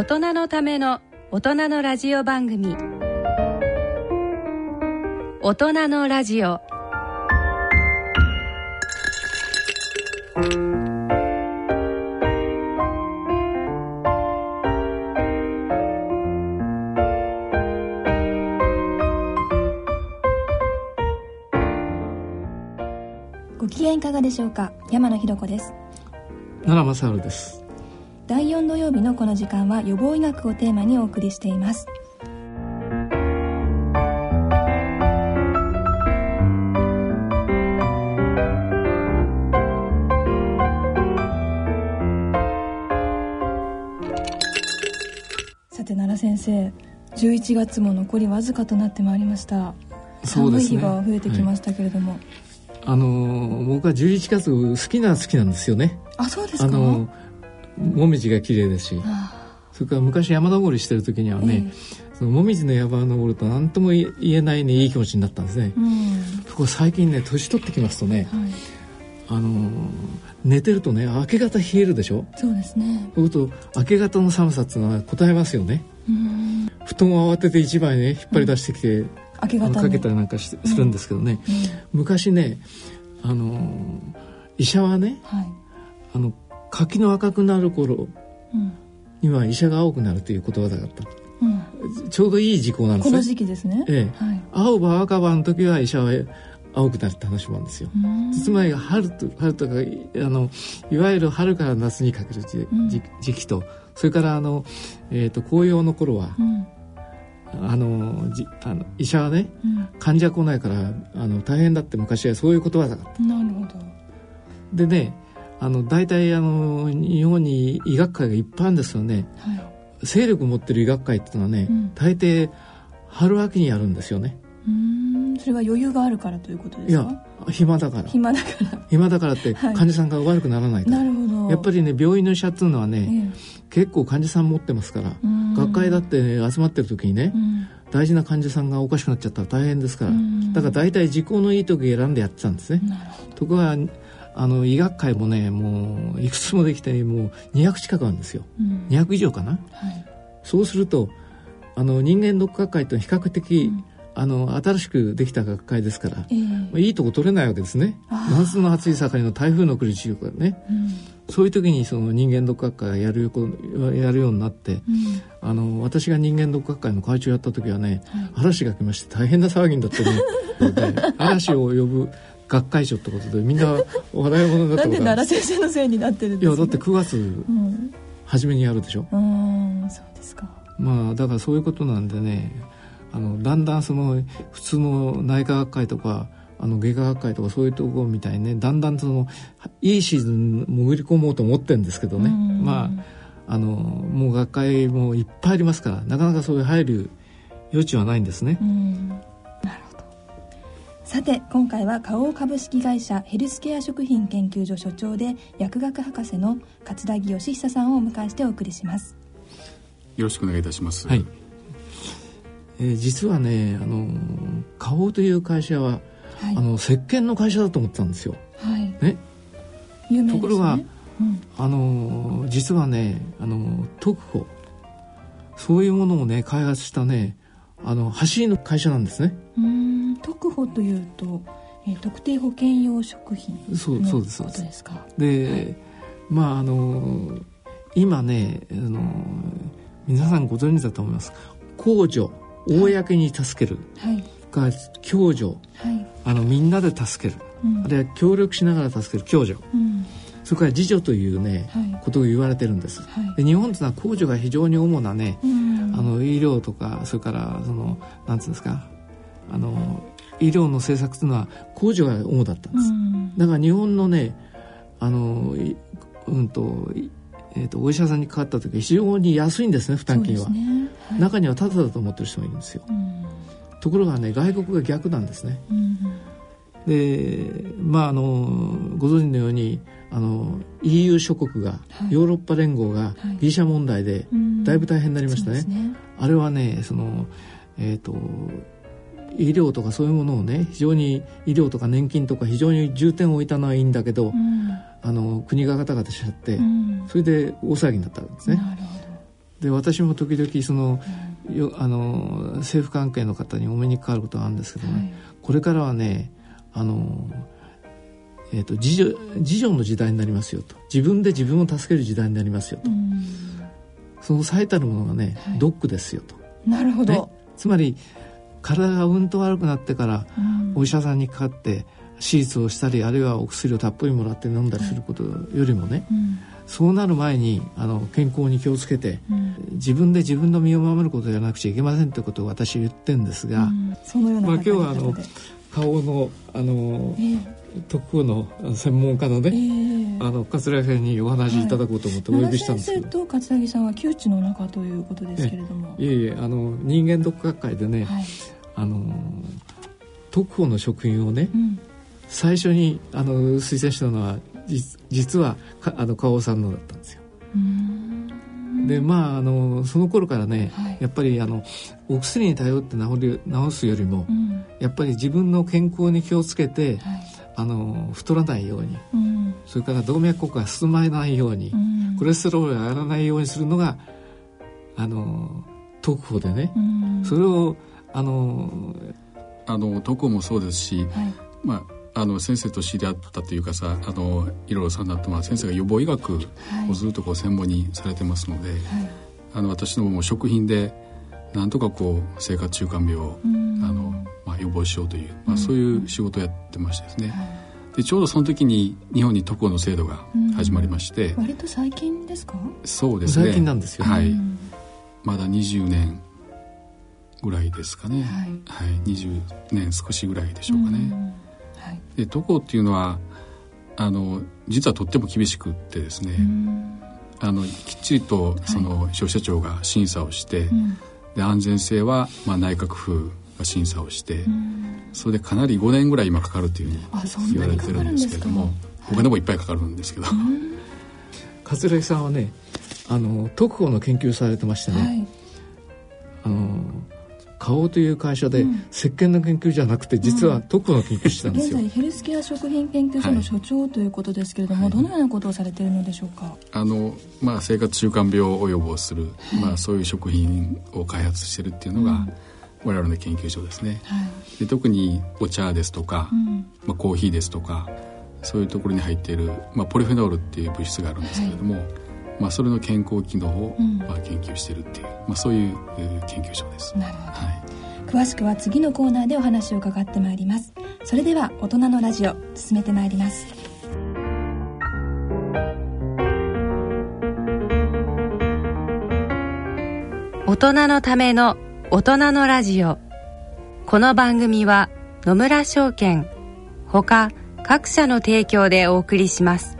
大人のための大人のラジオ番組。大人のラジオ。ご機嫌いかがでしょうか？山野ひろ子です。奈良正治です第4土曜日のこの時間は予防医学をテーマにお送りしています。さて奈良先生11月も残りわずかとなってまいりました。寒い日が増えてきましたけれども、あの僕は11月好きな好きなんですよね。あそうですか？あのもみじが綺麗ですしあそれから昔山登りしてる時にはね、そのもみじの山を登ると何とも言えないねいい気持ちになったんですね、うん。とこ最近ね年取ってきますとね、はい。あの寝てるとね明け方冷えるでしょ？そうですね。そうすると明け方の寒さっていうのは答えますよね。うん。布団を慌てて一枚ね引っ張り出してきて、明け方かけたりなんかしするんですけどね、昔ねあの医者はねはい、あの柿の赤くなる頃うん。には医者が青くなるという言葉だった。うん、ちょうどいい時効なんですね。この時期ですね、ええ。はい。青葉赤葉の時は医者は青くなるって話もあるんですよ。うん。つまり春と春とかあのいわゆる春から夏にかける時,、うん。時時期とそれからあの、えー、と紅葉の頃はうん。あのじあの医者はねうん。患者来ないからあの大変だって昔はそういう言葉だった。なるほど。でねあの大体あの日本に医学会がいっぱいあるんですよね。はい勢力持ってる医学会っていうのはね、うん。大抵春秋にやるんですよね。うん。それは余裕があるからということでいやすか暇だから。暇だから。暇だからってはい。患者さんが悪くならないから、なるほど。やっぱりね病院の医者っていうのはえね、え結構患者さん持ってますから、うん。学会だって、ね、集まってる時にね、うん。大事な患者さんがおかしくなっちゃったら大変ですから、うん。だから大体時効のいい時選んでやってたんですね、なるほところがあの医学会もねもういくつもできてもう200近くあるんですよ。ど、うん。200以上かな？はい。そうするとあの人間ドック学会と比較的、うん。あの新しくできた学会ですから、ええ。まあいいとこ取れないわけですね。夏の暑い盛りの台風の来る地域がね。うん。そういう時にその人間ドック学会がやるよやるようになってうん。あの私が人間ドック学会の会長やった時はねはい。嵐が来まして大変な騒ぎになってね で嵐を呼ぶ学会長ってことでみんな 笑い物になったなんで奈良先生のせいになってるんですか？いやだって9月うん初めにやるでしょ？うんそうですか。まあだからそういうことなんでねあのだんだんその普通の内科学会とかあの外科学会とかそういうところみたいにねだんだんそのいいシーズンに潜り込もうと思ってるんですけどね。うん。まああのもう学会もいっぱいありますからなかなかそういう入る余地はないんですね。うさて今回は花王株式会社ヘルスケア食品研究所所長で薬学博士の桂木義久さんをお迎えしてお送りします。よろしくお願いいたします。はい。えー実はね、あの花王という会社は、はい。あの石鹸の会社だと思ってたんですよ。はい。ね、有名ですね。ところがうん。あの実はね、あの特保。そういうものをね開発したね、あの走りの会社なんですね。うーん特保というと、えー特定保険用食品そうのそうですそうです。ことですか？で、まああの今ね、あの皆さんご存知だと思います。公助公に助ける。はい。が共助。はい。あのみんなで助ける。うん。あるいは協力しながら助ける。共助。うん。それから自助というね、はい。ことを言われてるんです。はい。で日本というのは公助が非常に主なね、うんあの医療とかそれからそのなんつうんですかあの医療の政策というのは公助が主だったんです、うん。だから日本のねあのいうんと,い、えー、とお医者さんにかかった時は非常に安いんですね負担金は、ね。はい。中にはタダだと思ってる人もいるんですよ。うん。ところがね外国が逆なんですね。うん。でまああのご存知のようにあの EU 諸国が、はい。ヨーロッパ連合がはい。ギリシャ問題でうん。だいぶ大変になりましたね,、ね。あれはねそのえっ、と医療とかそういうものをね非常に医療とか年金とか非常に重点を置いたのはいいんだけど、うん。あの国がガタガタしちゃって、うん。それで大騒ぎになったわけですね。で私も時々その、よあの政府関係の方にお目にかかることがあるんですけどね、はい、これからはねあの、えーと、自助自助の時代になりますよと。自分で自分を助ける時代になりますよと、その最たるものがね、はい、ドックですよと。なるほど、ね、つまり体がうんと悪くなってからお医者さんにかかって手術をしたりあるいはお薬をたっぷりもらって飲んだりすることよりもね、はいうん。そうなる前にあの健康に気をつけて、うん、自分で自分の身を守ることじゃなくちゃいけませんということを私言ってるんですが、うん、そのようなまあ、今日はあの顔のあの、えー、特許の専門家のね、えー、あの桂木さんにお話しいただこうと思ってお呼びしたんですけど、はい、と桂木さんは窮地の中ということですけれども、いえいえあの人間ドック学会でね、はい、あの特保の食品をね、うん、最初にあの推薦したのは実はあの花王さんのだったんですよ。でまああのその頃からね、はい、やっぱりあのお薬に頼って治る治すよりも、うん、やっぱり自分の健康に気をつけて、はい、あの太らないように、うん、それから動脈硬化が進まないように、うん、コレステロールが上がらないようにするのがあの特報でね、それをあのあの特報もそうですし、はい、まああの先生と知り合ったというかさあのいろいろさんだと、まあ、先生が予防医学をずっとこう専門にされてますので、はい、あの私どもも食品でなんとかこう生活習慣病を、あのまあ、予防しようという、まあ、そういう仕事をやってましてですね、でちょうどその時に日本に特許の制度が始まりまして、割と最近ですか？そうですね。最近なんですよ、はい、まだ20年ぐらいですかね、はい、はい、20年少しぐらいでしょうかね。で渡航っていうのはあの実はとっても厳しくってですね。あのきっちりとその消費者庁が審査をして、はいで安全性はまあ内閣府が審査をして、それでかなり5年ぐらい今かかるというふうに言われてるんですけれどもお金もいっぱいかかるんですけど。桂井さんはねあの特保の研究されてましてね、はい、あの花王という会社で、石鹸の研究じゃなくて実は特許の研究してたんですよ、現在ヘルスケア食品研究所の所長ということですけれども、はい、どのようなことをされているのでしょうか？あの、まあ、生活習慣病を予防する、はい、まあ、そういう食品を開発してるっていうのが、我々の研究所ですね、はい、で特にお茶ですとか、うん、まあ、コーヒーですとかそういうところに入っている、まあ、ポリフェノールっていう物質があるんですけれども、まあ、それの健康機能を、まあ、研究しているっていう、まあ、そういう研究所です。なるほど、はい。詳しくは次のコーナーでお話を伺ってまいります。それでは大人のラジオ進めてまいります。大人のための大人のラジオ。この番組は野村証券ほか各社の提供でお送りします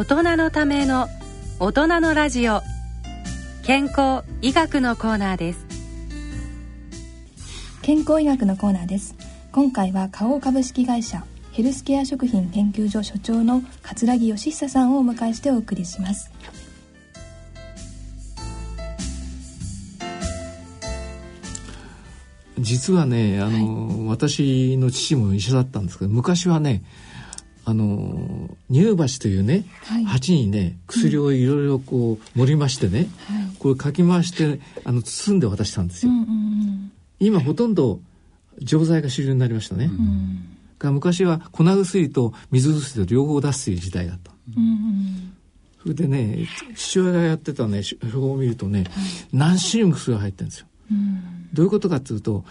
大人のための大人のラジオ。健康医学のコーナーです。健康医学のコーナーです。今回は花王株式会社ヘルスケア食品研究所所長の桂木義久さんをお迎えしてお送りします。実はねあの、はい、私の父も医者だったんですけど昔はねあの乳鉢というね、はい、鉢にね薬をいろいろこう盛りましてね、これかき回してあの包んで渡したんですよ。うんうんうん、今ほとんど錠剤が主流になりましたね、が昔は粉薬と水薬と両方出すという時代だった、それでね父親がやってたね表を見るとね、はい、何種類も薬が入ってるんですよ、どういうことかっていうと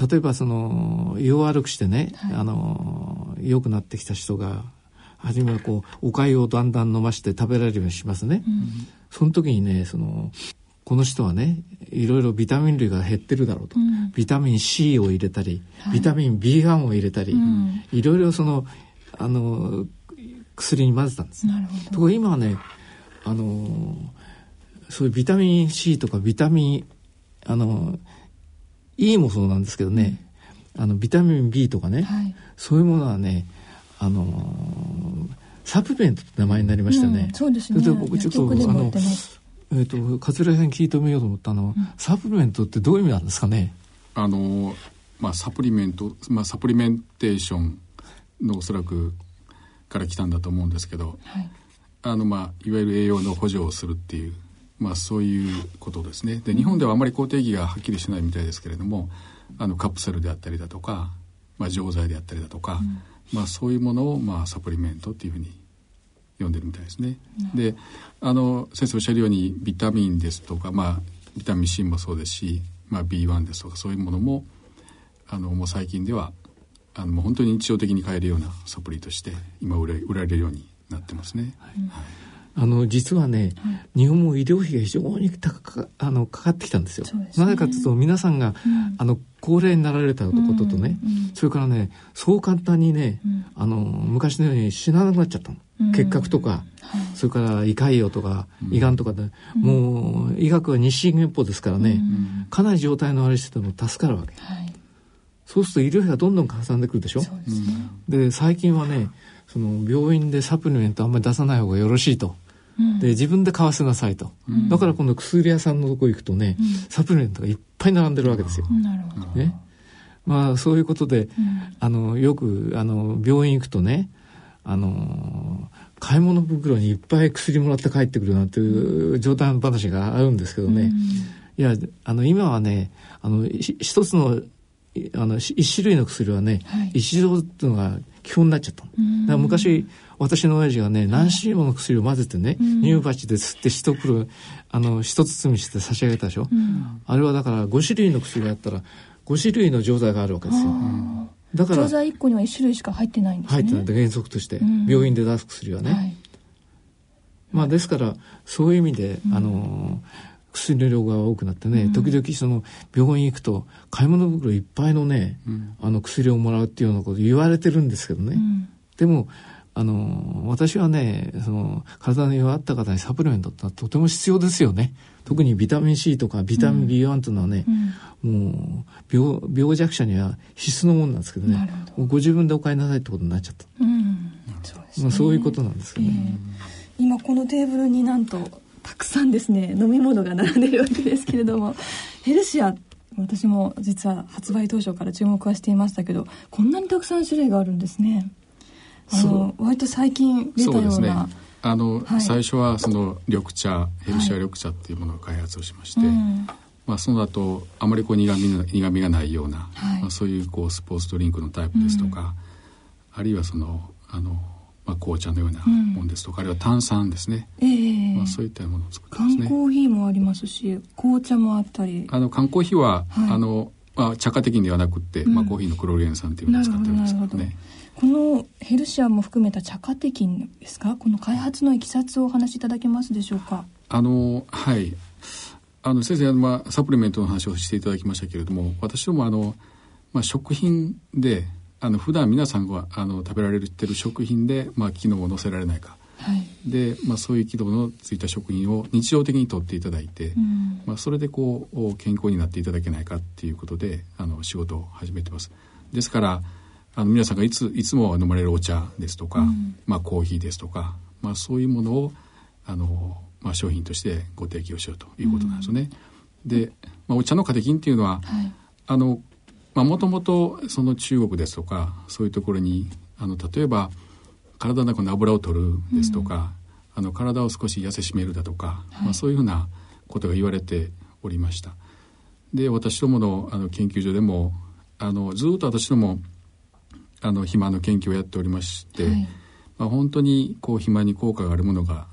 例えばその胃を悪くしてね、はい、あの良くなってきた人が初めはこうお粥をだんだん飲まして食べられるようにしますね、うん、その時にねそのこの人はねいろいろビタミン類が減ってるだろうと、うん、ビタミン C を入れたり、はい、ビタミン B1 を入れたり、うん、いろいろそのあの薬に混ぜたんです。ところ今はねあのそういうビタミン C とかビタミンあの E もそうなんですけどね、うん、あのビタミン B とかね、はい、そういうものはねあのサプリメントって名前になりましたね。うん、そうですね。僕ちょっとあのえっ、ー、と桂井さんに聞いてみようと思ったのは、うん、サプリメントってどういう意味なんですかね？あのまあサプリメントまあサプリメンテーションのおそらくから来たんだと思うんですけど、はい、あのまあいわゆる栄養の補助をするっていうまあ、そういうことですね。で日本ではあまり定義がはっきりしないみたいですけれどもあのカプセルであったりだとか、まあ、錠剤であったりだとか、うん、まあ、そういうものを、まあ、サプリメントっていうふうに呼んでるみたいですね。うん、であの先生おっしゃるようにビタミンですとか、まあ、ビタミン C もそうですし、まあ、B1 ですとかそういうものもあのもう最近ではあのもう本当に日常的に買えるようなサプリとして今売売られるようになってますね。はい、はいあの実はね、日本も医療費が非常に高かあのかかってきたんですよ。なぜかというと皆さんが、うん、あの高齢になられたこととね、うんうん、それからねそう簡単にね、あの昔のように死ななくなっちゃった。の。結核とか、それから胃潰瘍とか、胃がんとかで、もう医学は日進月歩ですからね、かなり状態の悪い人でも助かるわけ。はい、そうすると医療費がどんどんかさんでくるでしょ？で、ね、最近はねその病院でサプリメントあんまり出さない方がよろしいと。で自分で買わせなさいと、うん、だから今度薬屋さんのとこ行くとね、うん、サプリメントがいっぱい並んでるわけですよ。なるほど。ね。まあ、そういうことで、あのよくあの病院行くとねあの買い物袋にいっぱい薬もらって帰ってくるなんていう冗談話があるんですけどね、いやあの今はねあの一つのあの一種類の薬はね、はい、一錠っていうのが基本になっちゃった。だから昔私の親父がね何種類もの薬を混ぜてね、乳鉢で吸って一袋あの一包みして差し上げたでしょ、うん、あれはだから5種類の薬があったら5種類の錠剤があるわけですよ。だから錠剤1個には1種類しか入ってないんですね。入ってないで原則として、病院で出す薬はね。はい、まあですからそういう意味で、あの薬の量が多くなってね、時々その病院行くと買い物袋いっぱいのね、あの薬をもらうっていうようなこと言われてるんですけどね、でもあの私はねその体の弱った方にサプリメントってとても必要ですよね。特にビタミン C とかビタミン B1 というのはね、うん、もう病病弱者には必須のものなんですけどね。ご自分でお買いなさいってことになっちゃった、うん。そう、ね、まあ、そういうことなんですけどね、えー、今このテーブルになんとたくさんですね飲み物が並んでるわけですけれども。ヘルシア私も実は発売当初から注目はしていましたけどこんなにたくさん種類があるんですね。あの割と最近出たような。あの、はい、最初はその緑茶ヘルシア緑茶っていうものを開発をしまして、はい。うん、まあ、その後あまりこう苦み苦みがないような、はい、まあ、そういうこうスポーツドリンクのタイプですとか、うん、あるいはそのあの、まあ、紅茶のようなものですとか、うん、あるいは炭酸ですね、えーまあ、そういったものを作ってますね。缶コーヒーもありますし紅茶もあったり。あの缶コーヒーは、あのまあ、茶化的にではなくて、まあ、コーヒーのクロリエン酸っていうのを使ってるんですけどね。このヘルシアも含めた茶化的ですか？この開発のいきさつをお話しいただけますでしょうか？あのはい。あの先生まあ、サプリメントの話をしていただきましたけれども私どもあの、まあ、食品であの普段皆さんがあの食べられてる食品で、まあ、機能を載せられないか、はい、で、まあ、そういう機能のついた食品を日常的にとっていただいて、うん、まあ、それでこう健康になっていただけないかっていうことであの仕事を始めてます。ですからあの皆さんがいついつも飲まれるお茶ですとか、うん、まあ、コーヒーですとか、まあ、そういうものをあの、まあ、商品としてご提供しようということなんですよね。うん、で、まあ、お茶のカテキンっていうのは、はい、あのもともとその中国ですとかそういうところにあの例えば体の中の油を取るですとか、うん、あの体を少し痩せしめるだとか、はい、まあ、そういうふうなことが言われておりました。で私どものあの研究所でもあのずっと私どもあの肥満の研究をやっておりまして、はい、まあ、本当にこう肥満に効果があるものが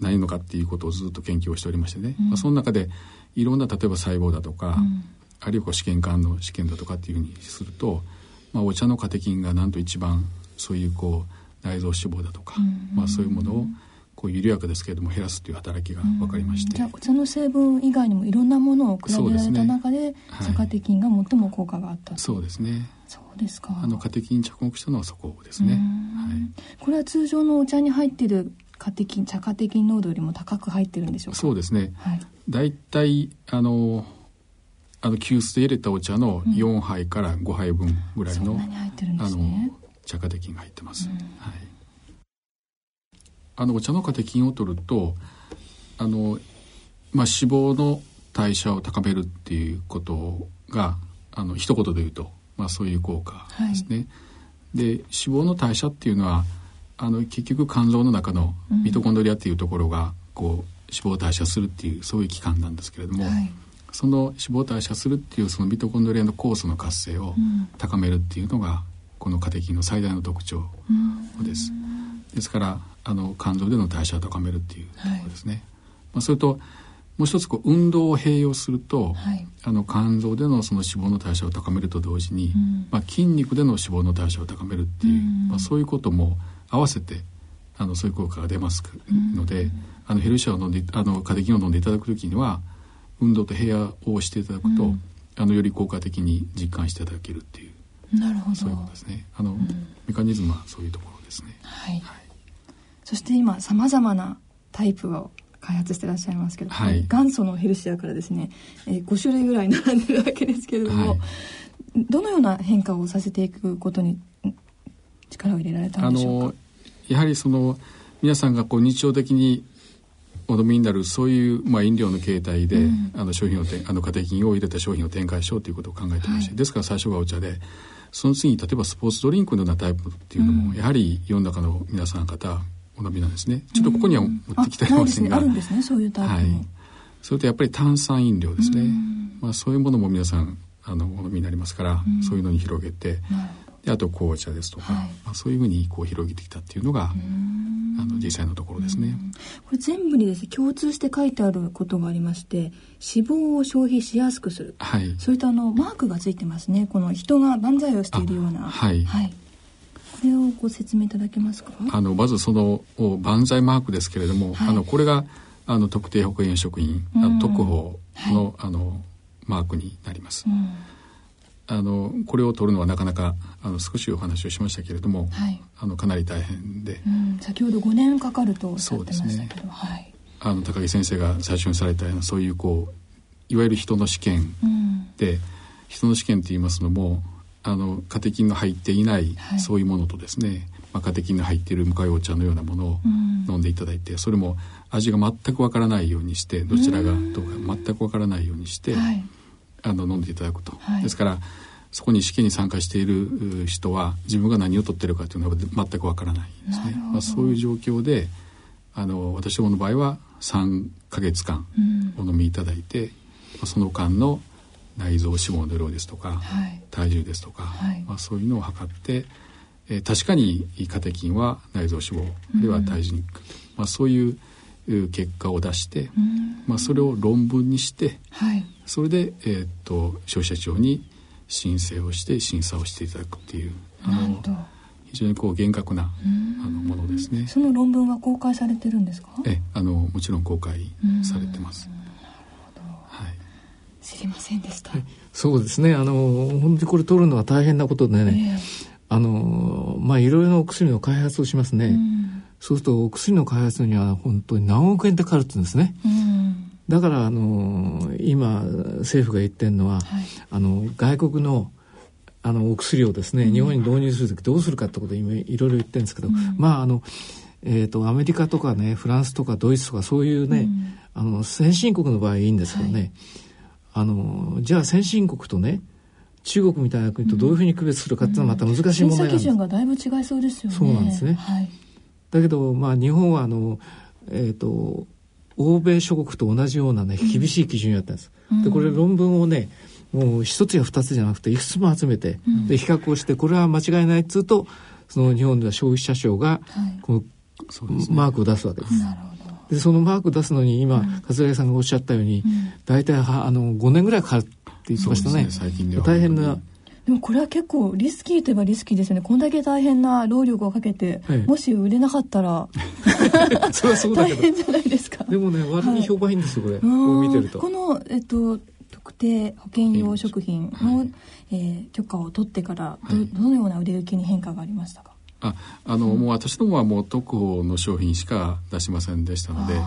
ないのかっていうことをずっと研究をしておりましてね、うん、まあ、その中でいろんな例えば細胞だとか、うん、あるいはこう試験管の試験だとかっていうふうにすると、まあ、お茶のカテキンがなんと一番そういうこう内臓脂肪だとか、うん、まあ、そういうものをこう緩やかですけれども減らすという働きが分かりまして、じゃあお茶の成分以外にもいろんなものを比べられた中で、茶カテキンが最も効果があったそうですね。そうですか。あのカテキン着目したのはそこですね、はい、これは通常のお茶に入っているカテキン茶カテキン濃度よりも高く入ってるんでしょうか？そうですね、はい、だいたいあのあの急須で入れたお茶の4杯から5杯分ぐらいの、うんね、あの茶カテキンが入ってます、うん、はい。あのお茶のカテキンを取るとあの、まあ、脂肪の代謝を高めるっていうことがあの一言で言うと、まあ、そういう効果ですね。はい、で脂肪の代謝っていうのはあの結局肝臓の中のミトコンドリアっていうところが、こう脂肪を代謝するっていうそういう器官なんですけれども、はい、その脂肪を代謝するっていうそのミトコンドリアの酵素の活性を高めるっていうのが、このカテキンの最大の特徴です。ですからあの肝臓での代謝を高めるっていうところですね。はい、まあ、それともう一つこう運動を併用すると、はい、あの肝臓でのその脂肪の代謝を高めると同時に、うん、まあ、筋肉での脂肪の代謝を高めるっていう、うん、まあ、そういうことも合わせてあのそういう効果が出ますので、うん、あのヘルシアを飲んであのカテキンを飲んでいただく時には運動と部屋をしていただくと、あのより効果的に実感していただけるっていうなるほど。そういうことですね。あの、メカニズムはそういうところですね。はい、はい。そして今さまざまなタイプを開発してらっしゃいますけど、はい、元祖のヘルシアからですね、えー、5種類ぐらい並んでるわけですけれども、はい、どのような変化をさせていくことに力を入れられたんでしょうか？やはりその皆さんがこう日常的にお飲みになるそういう、まあ、飲料の形態で、うん、あの商品をあの家庭品を入れた商品を展開しようということを考えてまして、はい、ですから最初がお茶でその次に例えばスポーツドリンクのようなタイプっていうのも、うん、やはり世の中の皆さん方お飲みなんですね。ちょっとここには持ってきてありませんが、あるんですねそういうタイプはい。それとやっぱり炭酸飲料ですね、まあ、そういうものも皆さんあのお飲みになりますから、そういうのに広げてであと紅茶ですとか、はい、まあ、そういうふうにこう広げてきたっていうのがあの実際のところですね。これ全部にですね共通して書いてあることがありまして脂肪を消費しやすくする、はい、そういったあのマークがついてますね。この人が万歳をしているような。はい、はい。これをご説明いただけますか？あのまずその万歳マークですけれども、はい、あのこれがあの特定保健職員、うん、特保のはい、あのマークになります、うん、あのこれを取るのはなかなかあの少しお話をしましたけれども、はい、あのかなり大変で、うん、先ほど5年かかるとおっしゃってましたけど、ね、はい、あの高木先生が最初にされたようなそういうこういわゆる人の試験で、人の試験って言いますのもあのカテキンの入っていない、はい、そういうものとですね、まあ、カテキンの入っている向かいお茶のようなものを飲んでいただいて、うん、それも味が全くわからないようにしてどちらがどうか全くわからないようにして、はい、あの飲んでいただくと、はい、ですからそこに試験に参加している人は自分が何を取ってるかというのは全くわからないですね、まあ、そういう状況であの私どもの場合は3か月間お飲みいただいて、うん、その間の内臓脂肪の量ですとか、はい、体重ですとか、はい、まあ、そういうのを測って、えー、確かにカテキンは内臓脂肪あるいは体重に、うん、まあ、そういう結果を出して、うん、まあ、それを論文にして、はい、それで、えー、っと消費者庁に申請をして審査をしていただくっていうあの非常にこう厳格なあのものですね。その論文は公開されてるんですか？え、あのもちろん公開されてます。知りませんでした、そうですね。あの本当にこれ取るのは大変なことでね、えー、あのまあいろいろなお薬の開発をしますね、うん、そうするとお薬の開発には本当に何億円ってかかるって言うんですね、うん、だからあの今政府が言ってるのは、はい、あの外国のあのお薬をですね、日本に導入する時どうするかってことを今いろいろ言ってるんですけど、まああのえーと、アメリカとかねフランスとかドイツとかそういうね、あの先進国の場合いいんですけどね、はい。あのじゃあ先進国とね中国みたいな国とどういうふうに区別するかっていうのはまた難しい問題なんです、うん、基準がだいぶ違いそうですよね。そうなんですね、はい、だけどまあ日本はあのえっ、ー、と欧米諸国と同じようなね厳しい基準やったんです。でこれ論文をねもう一つや二つじゃなくていくつも集めて、で比較をしてこれは間違いないっつうとその日本では消費者庁がこの、マークを出すわけです。でそのマーク出すのに今、桂井さんがおっしゃったように、大体はあの5年ぐらいかかるって言ってましたね。ね最近では。大変なでもこれは結構リスキーといえばリスキーですよね。こんだけ大変な労力をかけて、はい、もし売れなかったら。それはそうだけど。大変じゃないですか。でもね割に評判いいんですよ、これ。こう見てると。この、えっと、特定保険用食品の、はい、えー、許可を取ってからど,、どのような売れ行きに変化がありましたか？ああの、うん、もう私どもはもう特保の商品しか出しませんでしたので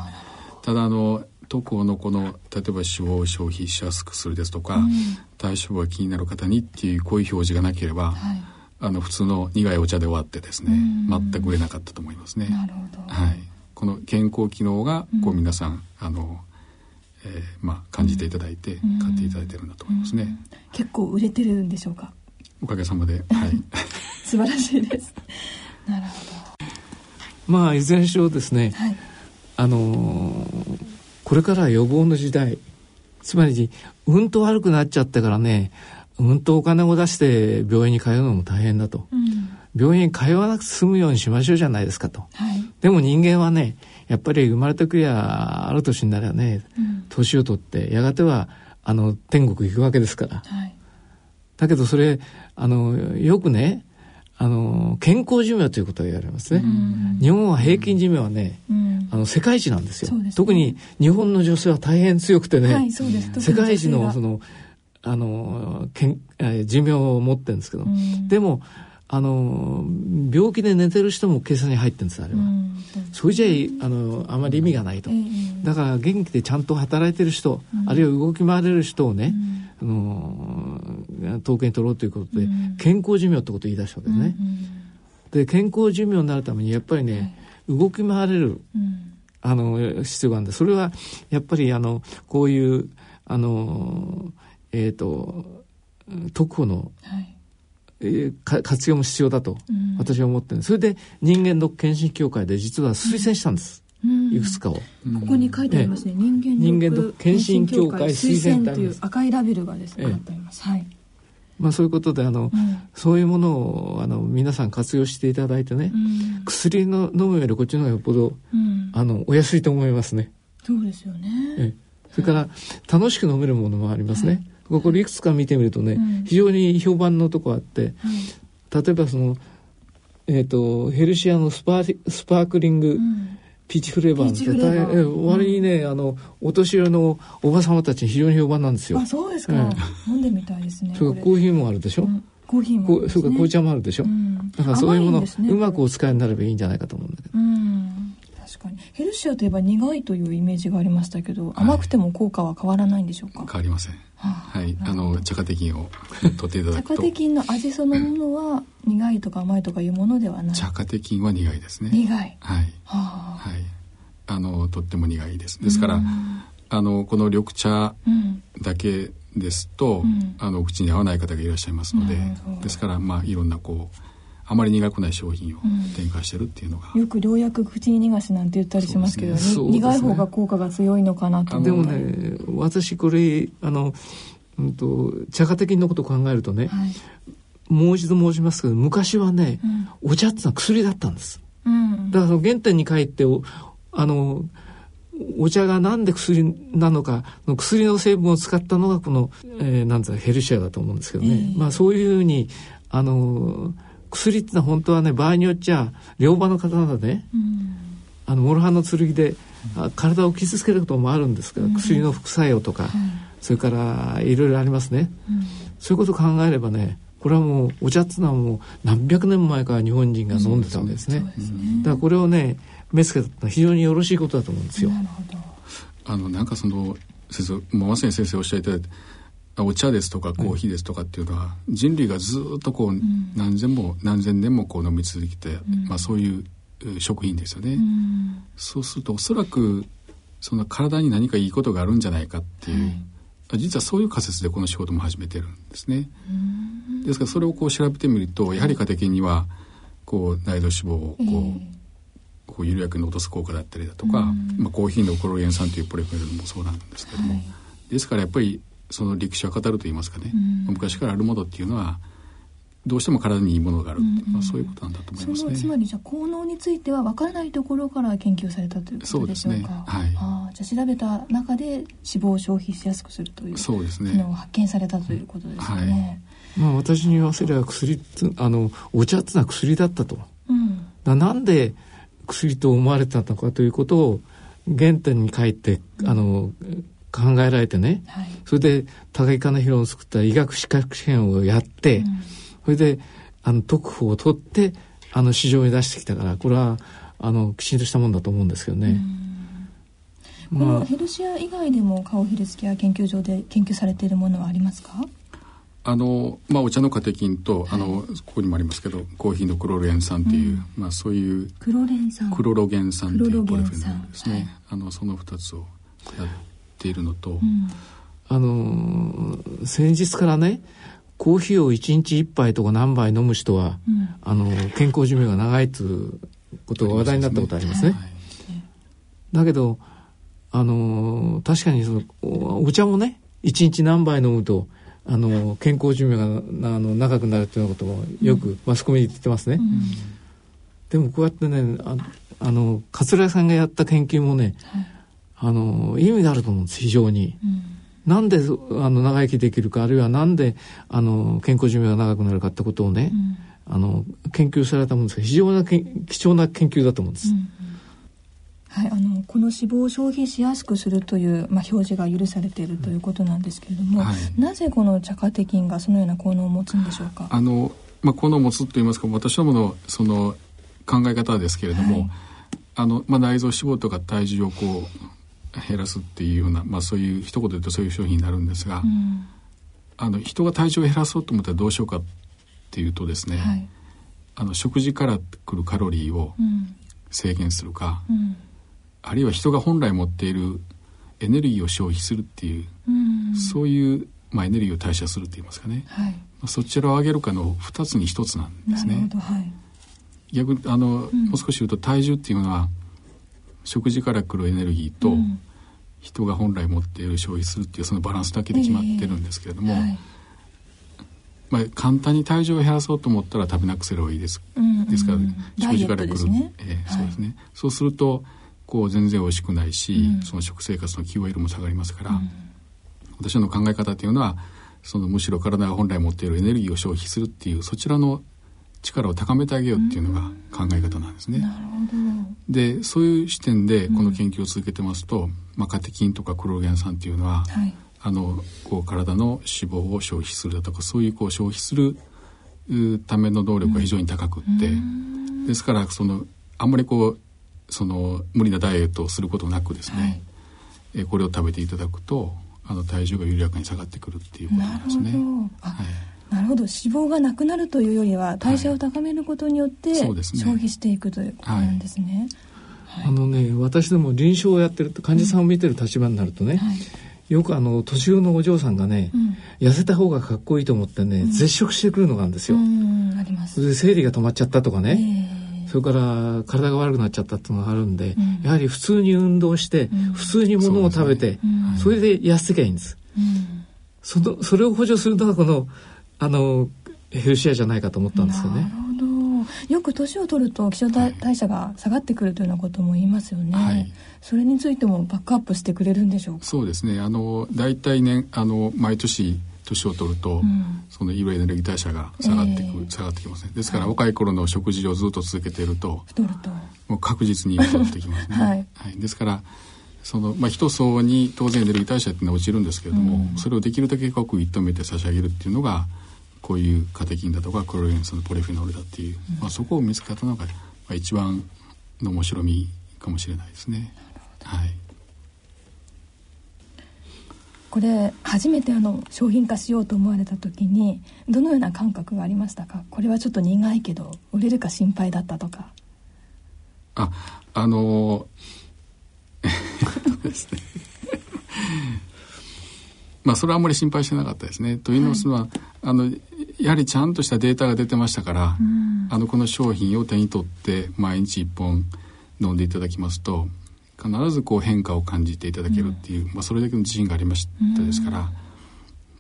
ただあの特保のこの例えば脂肪を消費しやすくするですとか、うん、体脂肪が気になる方にっていうこういう表示がなければ、はい、あの普通の苦いお茶で終わってですね、全く売れなかったと思いますね。なるほどはい、この健康機能がこう皆さん、あのえー、まあ感じていただいて買っていただいてるんだと思いますね。結構売れてるんでしょうか？おかげさまで、はい。素晴らしいです。なるほど。まあいずれにしろですね、はい、あのー、これから予防の時代つまりうんと悪くなっちゃってからねうんとお金を出して病院に通うのも大変だと、うん、病院に通わなくて済むようにしましょうじゃないですかと、はい、でも人間はねやっぱり生まれてくりゃある年になればね、年を取ってやがてはあの天国行くわけですから、はい、だけどそれあのよくねあの健康寿命ということが言われますね、日本は平均寿命はね、あの世界一なんですよ、ね、特に日本の女性は大変強くてね、はい、世界一のそのあのけん寿命を持ってるんですけど、でもあの病気で寝てる人も計算に入ってるんですあれは、うん、それじゃあのあまり意味がないと、えー、だから元気でちゃんと働いてる人、うん、あるいは動き回れる人をね、うん、あの統計に取ろうということで、健康寿命ってことを言い出したわけですね、で健康寿命になるためにやっぱりね、動き回れる、あの必要があるんでそれはやっぱりあのこういうあのえっ、ー、と特保の、はいえー、活用も必要だと私は思ってる。それで人間ドック検診協会で実は推薦したんです、うん、いくつかを、ここに書いてありますね、人間ドック検診協会推薦という赤いラベルがですね、ええ、はい。まあ、そういうことであの、うん、そういうものをあの皆さん活用していただいてね、うん、薬の飲むよりこっちの方がよっぽど、うん、あのお安いと思いますね。そうですよね。えそれから、楽しく飲めるものもありますね。はいこれいくつか見てみるとね、うん、非常に評判のとこあって、例えばその、えーと、ヘルシアのスパースパークリング、ピーチフレーバーって大変割にね、あのお年寄りのおば様たちに非常に評判なんですよ。あそうですか、飲んでみたいですね。それ。コーヒーもあるでしょ？うコーヒーも、ね、そうか紅茶もあるでしょ？うん、だからそういうもの、ね、うまくお使いになればいいんじゃないかと思うんだけど。うん確かに。ヘルシアといえば苦いというイメージがありましたけど、甘くても効果は変わらないんでしょうか、変わりません。はい、あの茶化テキンを 取っていただくと。茶化テキンの味そのものは苦いとか甘いとかいうものではない。茶化テキンは苦いですね。苦い。はい、ははい、あのとっても苦いです。ですから、あのこの緑茶だけですと、うん、あの口に合わない方がいらっしゃいますので、ですからまあいろんなこうあまり苦くない商品を展開してるっていうのが、うん、よく良薬口に逃がしなんて言ったりしますけど、ね。ね、苦い方が効果が強いのかなとでもね私これあの、うんと、茶化的のことを考えるとね、はい、もう一度申しますけど昔はね、うん、お茶ってのは薬だったんです、うん、だからその原点に帰ってあのお茶がなんで薬なのか薬の成分を使ったのがこの、えー、なんつうヘルシアだと思うんですけどね、えー、まあそういうふうにあの薬ってのは本当はね場合によっちゃ両刃の刀で、うん、あの諸刃の剣で、うん、体を傷つけることもあるんですけど、うん、薬の副作用とか、それからいろいろありますね、そういうことを考えればねこれはもうお茶っていうのはもう何百年前から日本人が飲んでたわけですね。すね。だからこれをね目つけたのは非常によろしいことだと思うんですよ。あのなんかその先生まさに先生おっしゃっていただいてお茶ですとかコーヒーですとかっていうのは、人類がずっとこう何千も何千年もこう飲み続けて、まあ、そういう食品ですよね、そうするとおそらくその体に何かいいことがあるんじゃないかっていう、はい、実はそういう仮説でこの仕事も始めてるんですね。ですからそれをこう調べてみるとやはり家庭にはこう内臓脂肪をこう、こう緩やかに落とす効果だったりだとか、まあ、コーヒーのクロロゲン酸というポリフェノールもそうなんですけども、はい、ですからやっぱりその歴史は語ると言いますかね、昔からあるものっていうのはどうしても体にいいものがあるって、まあ、そういうことなんだと思いますね。つまりじゃ効能については分からないところから研究されたということでしょうか。うね、はい。あじゃあ調べた中で脂肪を消費しやすくするというそうですね。のを発見されたということですね。はい、まあ私に言わせれば薬あのお茶ってのは薬だったと。うん。だなんで薬と思われたのかということを原点に書いて、あの考えられてね、はい、それで高木金弘の作った医学資格試験をやって、うん、それであの特報を取ってあの市場に出してきたからこれはあのきちんとしたもんだと思うんですけどね。このヘルシア以外でも顔ヘルスケア研究所で研究されているものはありますか？あのまあ、お茶のカテキンと、はい、あのここにもありますけどコーヒーのクロロゲン酸っていう、うん、まあ、そういうクロレン酸。クロロゲン酸っていうポリフェノールですね、はい、あのその2つをやっているのと、うん、あの先日からねコーヒーを1日1杯とか何杯飲む人は、うん、あの健康寿命が長いということが話題になったことありますね。すねはい、だけどあの確かにそのお茶もね1日何杯飲むとあの健康寿命があの長くなるということもよくマスコミに言ってますね。うん、でもこうやってねああの桂さんがやった研究もね、はい、あの意味があると思うんです非常に。うん。なんであの長生きできるかあるいはなんであの健康寿命が長くなるかってことをね、うん、あの研究されたものですが非常な貴重な研究だと思うんです。うんはい、あのこの脂肪を消費しやすくするという、まあ、表示が許されているということなんですけれども、はい、なぜこの茶化テキンがそのような効能を持つんでしょうか？あの、まあ、効能を持つといいますか私どものその考え方ですけれども、はい、あのまあ、内臓脂肪とか体重をこう減らすっていうような、まあ、そういう一言で言うとそういう商品になるんですが、うん、あの人が体重を減らそうと思ったらどうしようかっていうとですね、はい、あの食事からくるカロリーを制限するか、うん。あるいは人が本来持っているエネルギーを消費するっていう、うそういう、まあ、エネルギーを代謝するって言いますかね、はい、そちらを上げるかの2つに1つなんですね。はい、逆あの、うん、もう少し言うと体重っていうのは食事から来るエネルギーと、うん、人が本来持っている消費するっていうそのバランスだけで決まってるんですけれども、えーはい、まあ、簡単に体重を減らそうと思ったら食べなくすればいいです。うんうん、ですから食事から来る、ねえー、そうですね。そうすると構全然美味しくないし、うん、その食生活の QOL も下がりますから、うん、私の考え方というのはそのむしろ体が本来持っているエネルギーを消費するっていうそちらの力を高めてあげようっていうのが考え方なんですね。でそういう視点でこの研究を続けてますと、まあ、カテキンとかクロロゲン酸っていうのは、はい、あのこう体の脂肪を消費するだとかそういうこう消費するための能力が非常に高くって、ですからそのあんまりこうその無理なダイエットをすることなくですね、はい、えこれを食べていただくとあの体重が緩やかに下がってくるっていうことなんですね。なるほど。脂肪がなくなるというよりは代謝を高めることによって、消費していくということなんですね。はい、あのね私でも臨床をやってると患者さんを見てる立場になるとね、はい、よくあの年上のお嬢さんがね、うん、痩せた方がかっこいいと思ってね、うん、絶食してくるのがあるんですよ。あります。で生理が止まっちゃったとかね。えーそれから体が悪くなっちゃったっていうのがあるんで、うん、やはり普通に運動して、うん、普通にものを食べて、そ、ね,、れで痩せてきゃいいんです、そのそれを補助するのがこのあのヘルシアじゃないかと思ったんですよね。よく年を取ると基礎代謝が下がってくるというようなことも言いますよね。はい、それについてもバックアップしてくれるんでしょうか？そうですね。あの大体ねあの毎年年を取ると、うん、そのいわゆるエネルギー代謝が下がってく、えー、下がってきますね。ですから、はい、若い頃の食事をずっと続けていると太ると。もう確実に太ってきますね、はい、はい、ですからその、まあ、人相に当然エネルギー代謝っていうのは落ちるんですけれども、うん、それをできるだけ濃く止めて差し上げるっていうのがこういうカテキンだとかクロレンスのポリフェノールだっていう、うん、まあ、そこを見つけたのが、まあ、一番の面白みかもしれないですね。はい。これ初めてあの商品化しようと思われた時にどのような感覚がありましたか？これはちょっと苦いけど売れるか心配だったとか。ああの ですねまあそれはあんまり心配してなかったですね。というのは、はい、あのやはりちゃんとしたデータが出てましたから、あのこの商品を手に取って毎日1本飲んでいただきますと必ずこう変化を感じていただけるっていう、うん、まあ、それだけの自信がありましたですから、うん、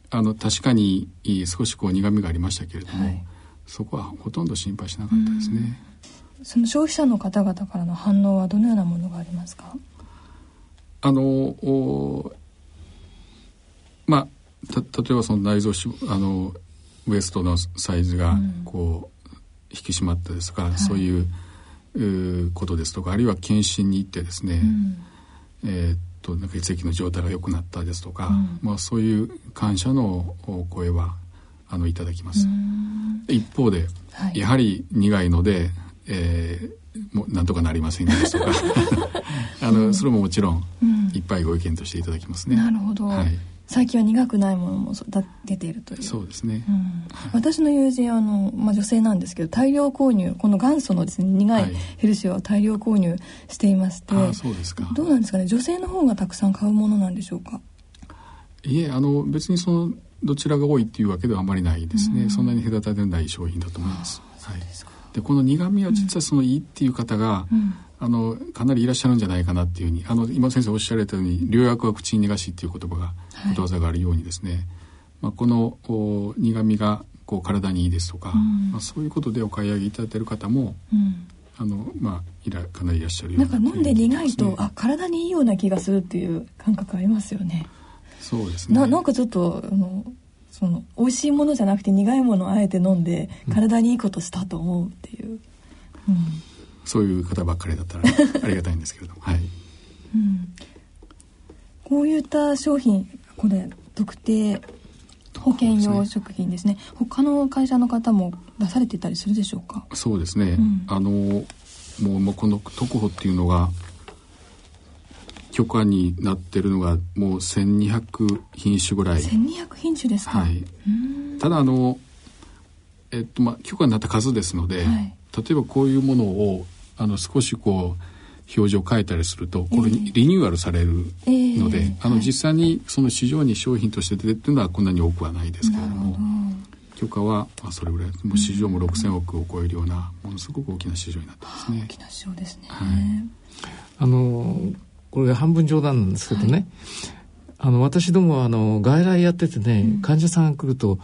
あの確かに少しこう苦みがありましたけれども、はい、そこはほとんど心配しなかったですね。その消費者の方々からの反応はどのようなものがありますか？あのまあた例えばその内臓あのウエストのサイズがこう、引き締まったですとか、はい、そういうことですとかあるいは検診に行ってですね、うん、えー、っと血液の状態が良くなったですとか、うん、まあ、そういう感謝の声はあのいただきます。一方で、はい、やはり苦いので、えー、もなんとかなりませんですとかあの、それももちろん、いっぱいご意見としていただきますね。なるほど、はい最近は苦くないものも出ているという。そうですね、うん、私の友人あの、まあ、女性なんですけど大量購入この元祖のですね苦いヘルシオを大量購入していまして、はい、そうですか。どうなんですかね？女性の方がたくさん買うものなんでしょうか？いえあの別にそのどちらが多いっていうわけではあまりないですね、うん、そんなに隔たりない商品だと思います。はい、でこの苦味は実はそのいいっていう方が、うん、あのかなりいらっしゃるんじゃないかなっていうふうにあの今先生おっしゃられたように「良薬は口に逃がし」っていう言葉が、ことわざがあるようにですね、まあ、このお苦みがこう体にいいですとか、うん、まあ、そういうことでお買い上げいただいてる方も、うん、あのまあいらかなりいらっしゃるようななんか飲んで苦いとあ体にいいような気がするっていう感覚ありますよね。そうですね。ななんかちょっとあのその美味しいものじゃなくて苦いものをあえて飲んで体にいいことしたと思うっていう。うんそういう方ばっかりだったら ありがたいんですけれども、はい、うん、こういった商品これ特定保険用食品ですね、ね、他の会社の方も出されてたりするでしょうか？そうですね、うん、あのもうこの特保っていうのが許可になってるのがもう1200品種ぐらい。1200品種ですか、はい、ただあのえっとまあ許可になった数ですので、はい、例えばこういうものをあの少しこう表示を変えたりするとこれリニューアルされるので、えー、あの実際にその市場に商品として出てるっていうのはこんなに多くはないですけれども許可はそれぐらいもう市場も6,000億を超えるようなものすごく大きな市場になってますね。大きな市場ですね、はい、あのこれ半分冗談なんですけどね、はい、あの私どもあの外来やっててね、うん、患者さんが来ると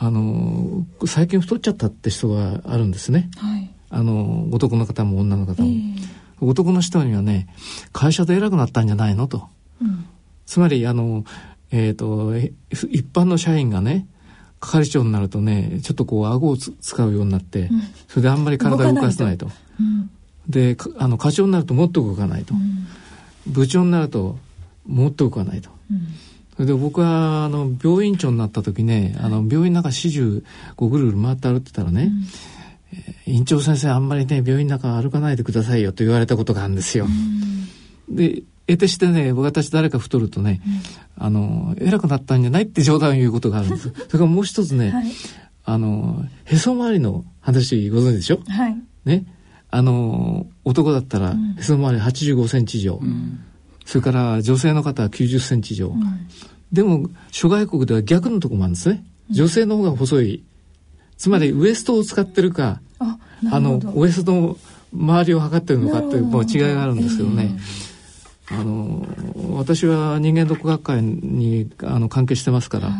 あの最近太っちゃったって人があるんですね。はい。あの男の方も女の方も、えー、男の人にはね会社で偉くなったんじゃないのと、うん、つまりあのえっ、ー、と一般の社員がね係長になるとねちょっとこう顎を使うようになって、うん、それであんまり体を動かせないと。うん、であの課長になるともっと動かないと、部長になるともっと動かないと。それで僕はあの病院長になった時ね、あの病院の中始終こうぐるぐる回って歩ってたらね、院長先生あんまりね病院の中歩かないでくださいよと言われたことがあるんですよ。で得てしてね私誰か太るとね、うん、あの偉くなったんじゃないって冗談を言うことがあるんです。それからもう一つね、はい、あのへそ周りの話ご存知でしょ、はい、ね？あの男だったらへそ周り85センチ以上、うん、それから女性の方は90センチ以上、うん、でも諸外国では逆のとこもあるんですね。女性の方が細い。つまりウエストを使ってるか、あのウエストの周りを測ってるのかっていうもう違いがあるんですけどね。えー、あの私は人間ドック学会にあの関係してますから、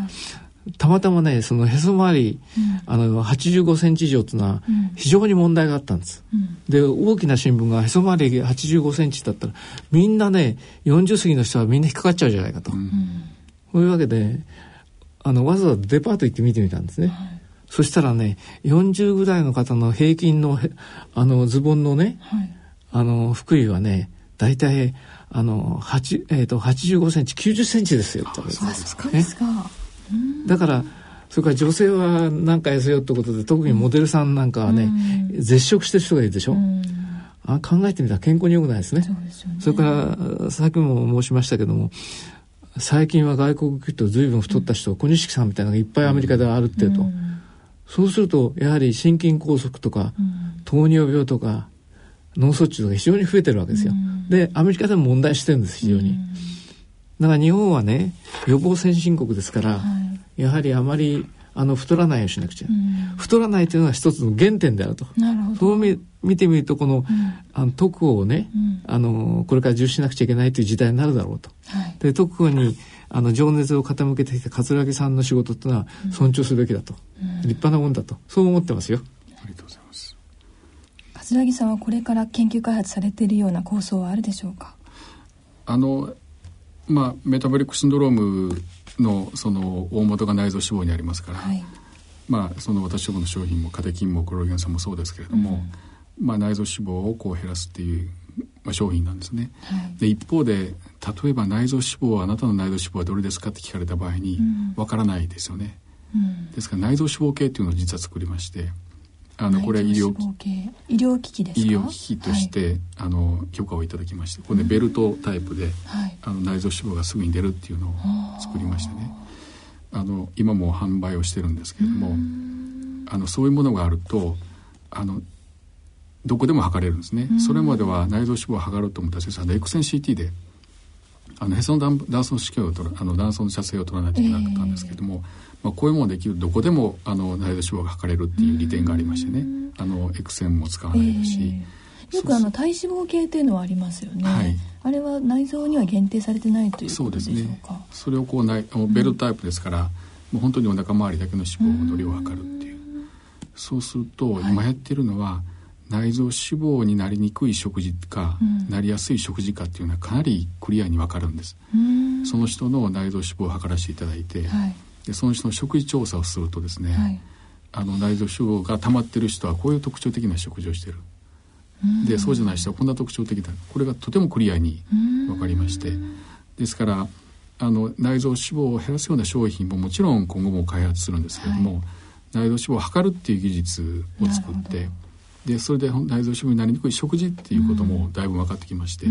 たまたまねそのへそ周り、うん、あの85センチ以上っていうのは非常に問題があったんです。うん、で大きな新聞がへそ周り85センチだったらみんなね40過ぎの人はみんな引っかかっちゃうじゃないかと。うん、そういうわけであのわざわざデパート行って見てみたんですね。はい。そしたらね40ぐらいの方の平均のあのズボンのね、はい、あの福井はね大体あの、8えーと、85センチ90センチですよそうですか、ね、だからそれから女性は何か痩せようってことで特にモデルさんなんかはね、うん、絶食してる人がいるでしょ、うん、あ考えてみたら健康に良くないですね。そ、ね、れからさっきも申しましたけども最近は外国行くと随分太った人、うん、小錦さんみたいなのがいっぱいアメリカで歩ってると。うん。そうするとやはり心筋梗塞とか、うん、糖尿病とか脳卒中とか非常に増えてるわけですよ。うん、でアメリカでも問題してるんです非常に。うん、だから日本はね予防先進国ですから、はい、やはりあまりあの太らないようにしなくちゃ、太らないというのは一つの原点であると。そう見見てみるとこの,、あの徳をね、あのこれから重視しなくちゃいけないという時代になるだろうと。で徳にあの情熱を傾けてきた桂木さんの仕事っていうのは尊重するべきだと、立派なもんだと。そう思ってますよ。ありがとうございます。桂木さんはこれから研究開発されているような構想はあるでしょうか？あのまあメタボリックシンドロームのその大元が内臓脂肪にありますから、はい、まあその私どもの商品もカテキンもクロロゲン酸もそうですけれども、うん、まあ内臓脂肪をこう減らすっていう、まあ、商品なんですね。はい、で一方で例えば内臓脂肪あなたの内臓脂肪はどれですかって聞かれた場合にわからないですよね。うん、ですから内臓脂肪計っていうのを実は作りまして。あのこれ医療医療機器です医療機器として、はい、あの許可をいただきましてこれ、ね、ベルトタイプで、うんはい、あの内臓脂肪がすぐに出るっていうのを作りましてね。あの今も販売をしてるんですけれどもあのそういうものがあるとあのどこでも測れるんですね。それまでは内臓脂肪を測ろうと思ったら先生あのエクセン CT であのへその断層試験を取るあの断層の射精を取らないといけなかったんですけれども、えー、まあ、こういうものできるどこでもあの内臓脂肪が測れるっていう利点がありましてねあのエクセンも使わないですし。えー、よくあの体脂肪計っていうのはありますよね。はい、あれは内臓には限定されてないということでしょうか？そうですね。それをこうないベルトタイプですから、うん、もう本当にお腹周りだけの脂肪の量を測るっていう。うそうすると、今やってるのは内臓脂肪になりにくい食事か、うん、なりやすい食事かっていうのはかなりクリアに分かるんです。その人の内臓脂肪を測らせていただいて、はい、でその人の食事調査をするとですね、はい、あの内臓脂肪が溜まってる人はこういう特徴的な食事をしてる。でそうじゃない人はこんな特徴的だ。これがとてもクリアに分かりまして。ですからあの内臓脂肪を減らすような商品ももちろん今後も開発するんですけれども、はい、内臓脂肪を測るっていう技術を作ってでそれで内臓脂肪になりにくい食事っていうこともだいぶ分かってきまして、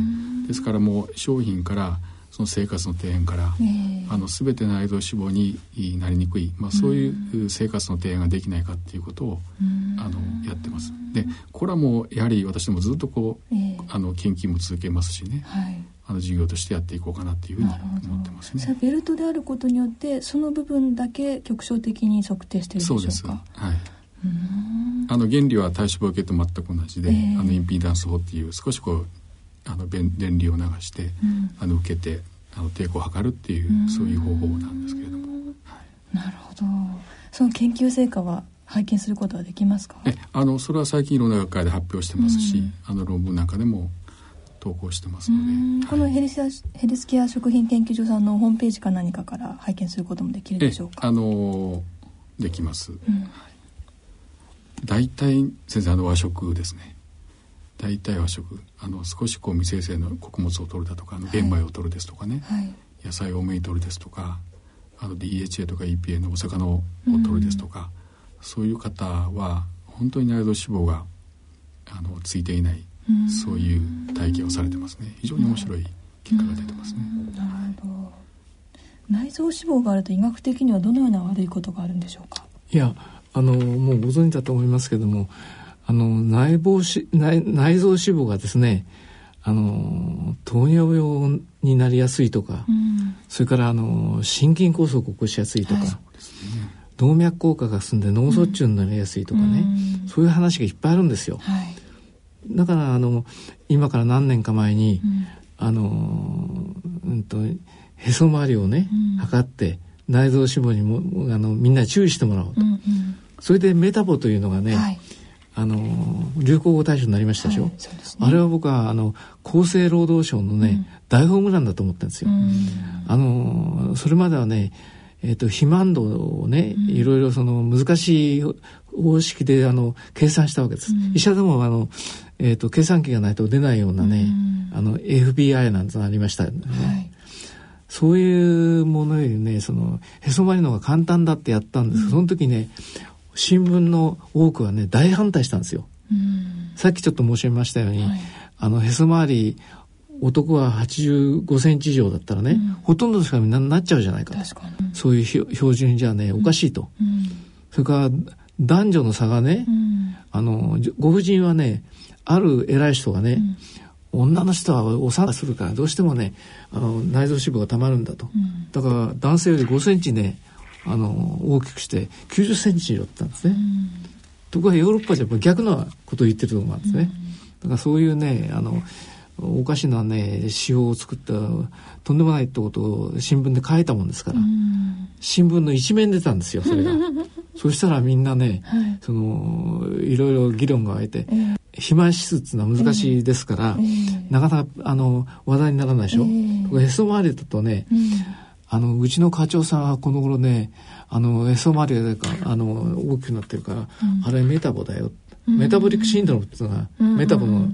ですからもう商品からその生活の底辺から、えー、あの全て内臓脂肪になりにくい、まあ、そういう生活の底辺ができないかっていうことを、あのやってます。でこれはもうやはり私どもずっとこう、えー、あの研究も続けますしね、はい、あの事業としてやっていこうかなっていうふうに思ってますね。ベルトであることによってその部分だけ局所的に測定してるでしょうか？そうです。はい。あの原理は体脂肪計と全く同じで、えー、あのインピーダンス法っていう少しこうあの電流を流して、うん、あの受けてあの抵抗を測るっていうそういう方法なんですけれども、はい、なるほど。その研究成果は拝見することはできますか？えあのそれは最近いろんな学会で発表してますし、あの論文なんかでも投稿してますので、このヘルスヘルスケア食品研究所さんのホームページか何かから拝見することもできるでしょうか？あのできます、うん、大体先生あの和食ですね。大体和食。あの少しこう未生成の穀物を取るだとか玄米を取るですとかね、はい、野菜を多めに取るですとかあの DHA とか EPA のお魚を取るですとか、うん、そういう方は本当に内臓脂肪があのついていない、うん、そういう体験をされてますね。非常に面白い結果が出てますね。なるほど。内臓脂肪があると医学的にはどのような悪いことがあるんでしょうか？いやあのもうご存知だと思いますけどもあの内房し内内臓脂肪がですねあの糖尿病になりやすいとか、うん、それからあの心筋梗塞を起こしやすいとか、はい、動脈硬化が進んで脳卒中になりやすいとかね、うん、そういう話がいっぱいあるんですよ。はい、だからあの今から何年か前に、うん、あのうんとへそ周りをね、測って内臓脂肪にもあのみんな注意してもらおうと、うんうん、それでメタボというのがね、はい。あの流行語大賞になりましたでしょ、はいね、あれは僕はあの厚生労働省のね、うん、大ホームランだと思ったんですよ。あのそれまではねえーと、肥満度をね、うん、いろいろその難しい方式であの計算したわけです。うん、医者でもあの、えーと、計算機がないと出ないようなね、うん、あの FBI なんてのありましたよね。はい、そういうものよりねそのへそまりのが簡単だってやったんです、その時ね新聞の多くはね大反対したんですよ。さっきちょっと申し上げましたように、はい、あのへそ周り男は85センチ以上だったらね、うん、ほとんどの人がみんななっちゃうじゃないかと。そういう標準じゃねおかしいと、うん、それから男女の差がね、うん、あのご婦人はねある偉い人がね、女の人はお産するからどうしてもねあの内臓脂肪がたまるん。だと、だから男性より5センチねあの大きくして90センチだったんですね。ところがヨーロッパじゃやっぱ逆のことを言ってるところなんですね。だからそういうねあのおかしなね仕様を作ったとんでもないってことを新聞で書いたもんですから、新聞の一面出たんですよそれが。そしたらみんなね、はい、そのいろいろ議論が湧いて、えー、肥満指数っていうのは難しいですから、えー、なかなかあの話題にならないでしょ。えー、へそ周りだとね、あのうちの課長さんはこの頃ねあのへそ周りがあの大きくなってるから、うん、あれメタボだよ、うん、メタボリックシンドロームっていうのは、うん、メタボの、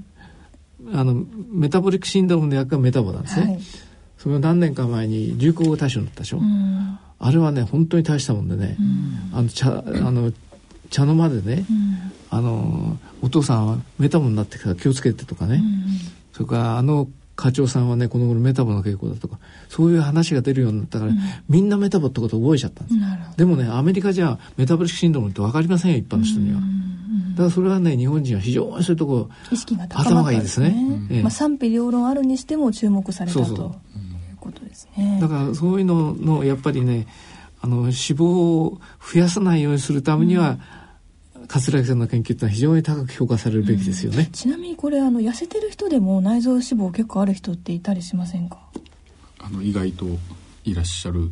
あのメタボリックシンドロームの略がメタボなんですね。はい、それを何年か前に流行語大賞になったでしょ。あれはね本当に大したもんでね、あの茶あの茶の間でね、あのお父さんはメタボになってから気をつけてとかね、それからあの課長さんはねこの頃メタボの傾向だとかそういう話が出るようになったから、うん、みんなメタボってことを覚えちゃったんですでもねアメリカじゃメタボリックシンドロームって分かりませんよ一般の人には。だからそれはね日本人は非常にそういうとこ意識が高まった、ね、頭がいいですね、ええ、まあ、賛否両論あるにしても注目されたということですね。だからそういうののやっぱりねあの脂肪を増やさないようにするためには、うん桂木さんの研究ってのは非常に高く評価されるべきですよね、うん、ちなみにこれあの痩せてる人でも内臓脂肪結構ある人っていたりしませんか？あの意外といらっしゃる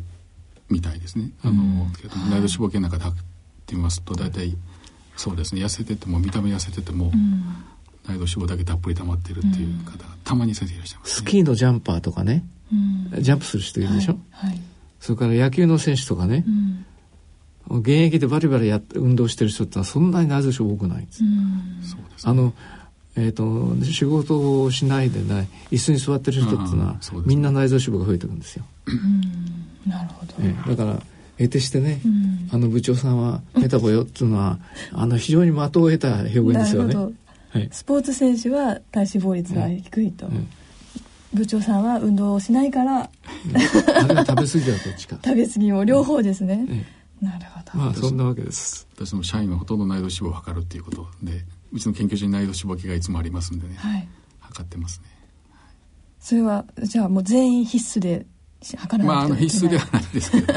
みたいですね。あの、うん、内臓脂肪計なんかで測ってみますと大体そうですね。痩せてても見た目痩せてても、うん、内臓脂肪だけたっぷり溜まってるっていう方がたまに先生いらっしゃいます、ね、スキーのジャンパーとかね、ジャンプする人いるでしょ、はい。はい、それから野球の選手とかね、現役でバリバリやって運動してる人ってのはそんなに内臓脂肪多くないんです。あのえーと、仕事をしないでね椅子に座ってる人っていうのは、みんな内臓脂肪が増えてくるんですよ。なるほど、えー、だから得てしてね、あの部長さんはメタボよっていうのは あの非常に的を得た表現ですよね。はい、スポーツ選手は体脂肪率が低いと。部長さんは運動をしないから、あれは食べ過ぎだどっちか食べ過ぎも両方ですね、なるほど。まあそんなわけです。私の社員はほとんど内臓脂肪を測るっていうことでうちの研究所に内臓脂肪計がいつもありますんでね、はい、測ってますね。それはじゃあもう全員必須で測らないまああの必須ではないですけど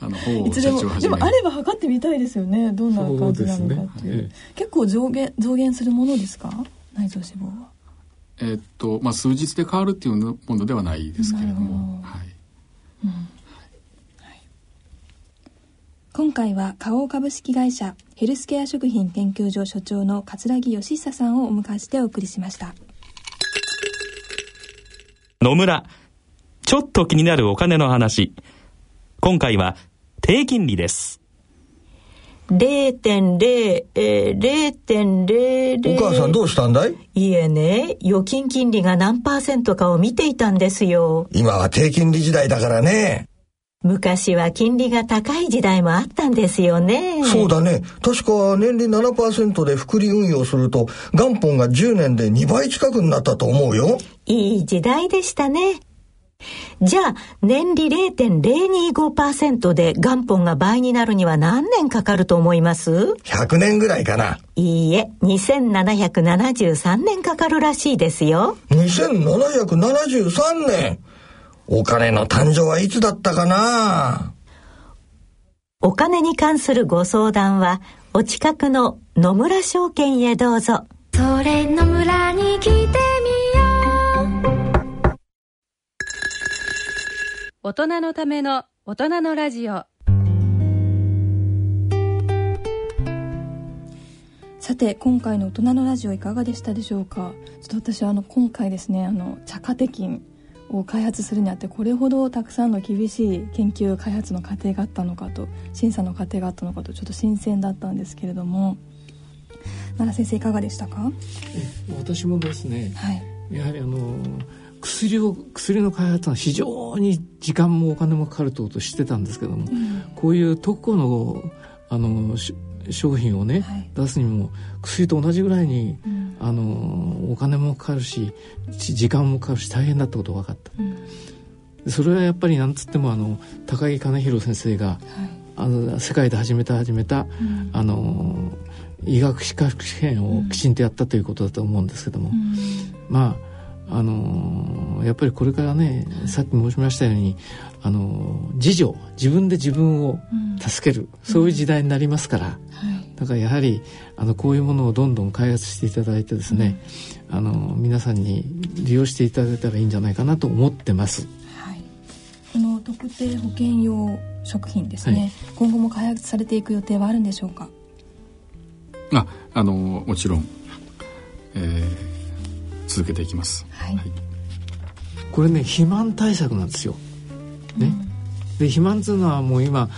あのいつでもでもあれば測ってみたいですよね。どんな感じなのかっていう、ね。はい、結構増減増減するものですか？内臓脂肪は。えー、っとまあ数日で変わるっていうものではないですけれども。はい、うん今回は花王株式会社ヘルスケア食品研究所所長の桂木義久さんをお迎えしてお送りしました。野村ちょっと気になるお金の話。今回は低金利です。0.0、えー、0.00お母さんどうしたんだいいえね、預金金利が何パーセントかを見ていたんですよ。今は低金利時代だからね。昔は金利が高い時代もあったんですよね。そうだね。確か年利7%で複利運用すると元本が10年で2倍近くになったと思うよ。いい時代でしたね。じゃあ、年利0.025%で元本が倍になるには何年かかると思います ?100 年ぐらいかな。いいえ、2773年かかるらしいですよ。2773年お金の誕生はいつだったかな？お金に関するご相談は、お近くの野村証券へどうぞ。それ野村に来てみよう。大人のための大人のラジオ。さて今回の大人のラジオいかがでしたでしょうか？ちょっと私あの今回ですねあの茶化テキンを開発するにあってこれほどたくさんの厳しい研究開発の過程があったのかと審査の過程があったのかとちょっと新鮮だったんですけれども。奈良先生いかがでしたか？私もですね、はい、やはりあの薬を薬の開発は非常に時間もお金もかかると知ってたんですけども、うん、こういう特許のあの商品をね、はい、出すにも薬と同じぐらいに、うん、あのお金もかかるし時間もかかるし大変だってことが分かった、うん、それはやっぱりなんつってもあの高木兼弘先生が、はい、あの世界で始めた始めた、うん、あの医学資格試験をきちんとやったということだと思うんですけども、まああのやっぱりこれからねさっき申しましたようにあの自助自分で自分を助ける、うん、そういう時代になりますから、はい。だからやはりあのこういうものをどんどん開発していただいてですね、うん、あの皆さんに利用していただいたらいいんじゃないかなと思ってます。はい、この特定保険用食品ですね、はい、今後も開発されていく予定はあるんでしょうか？ああのもちろん、えー、続けていきます、はい、はい、これね肥満対策なんですよ、ね、うん、で肥満っていうのはもう今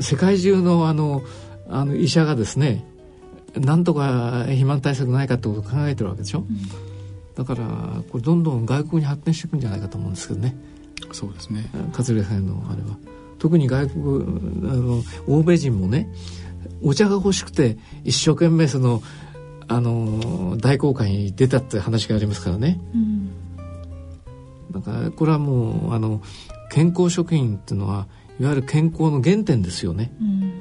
世界中のあのあの医者がですねなんとか肥満対策ないかってことを考えてるわけでしょ、うん、だからこれどんどん外国に発展していくんじゃないかと思うんですけどね。そうですね。勝さんのあれは。特に外国あの欧米人もねお茶が欲しくて一生懸命そのあの大航海に出たって話がありますからね、うん、だからこれはもうあの健康食品っていうのはいわゆる健康の原点ですよね。うん。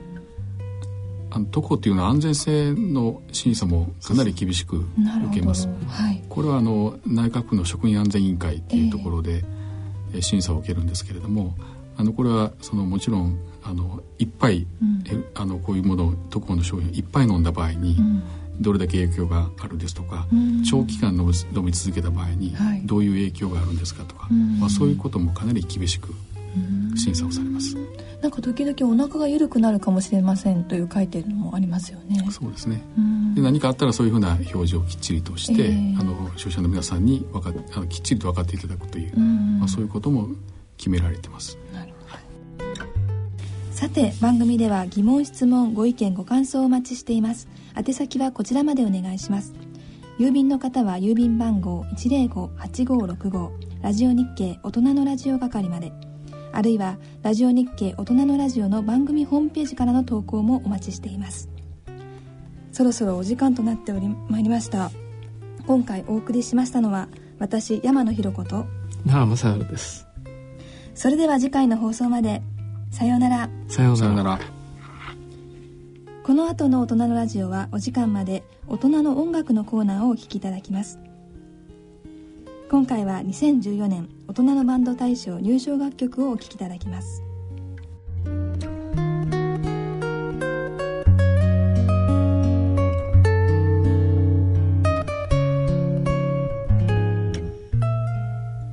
あのトコっていうのは安全性の審査もかなり厳しく受けます。はい、これはあの内閣府の食品安全委員会っていうところで、えー、審査を受けるんですけれども、あのこれはそのもちろんあのいっぱい、うん、あのこういうものトコの商品をいっぱい飲んだ場合に、どれだけ影響があるですとか、うん、長期間飲み続けた場合にどういう影響があるんですかとか、はい、まあ、そういうこともかなり厳しく審査をされます。なんか時々お腹が緩くなるかもしれませんという書いてるのもありますよね。そうですね。で何かあったらそういうふうな表示をきっちりとして、えー、あの消費者の皆さんに分かあのきっちりと分かっていただくという、まあそういうことも決められてます。なる。さて番組では疑問質問ご意見ご感想をお待ちしています。宛先はこちらまでお願いします。郵便の方は郵便番号105-8565ラジオ日経大人のラジオ係まで。あるいはラジオ日経大人のラジオの番組ホームページからの投稿もお待ちしていますそろそろお時間となっておりまいりました今回お送りしましたのは私山野ひろ子と奈良正治ですそれでは次回の放送までさようなら。さようなら。この後の大人のラジオはお時間まで大人の音楽のコーナーをお聴きいただきます。今回は2014年大人のバンド大賞入賞楽曲をお聴きいただきます。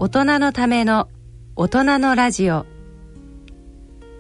大人のための大人のラジオ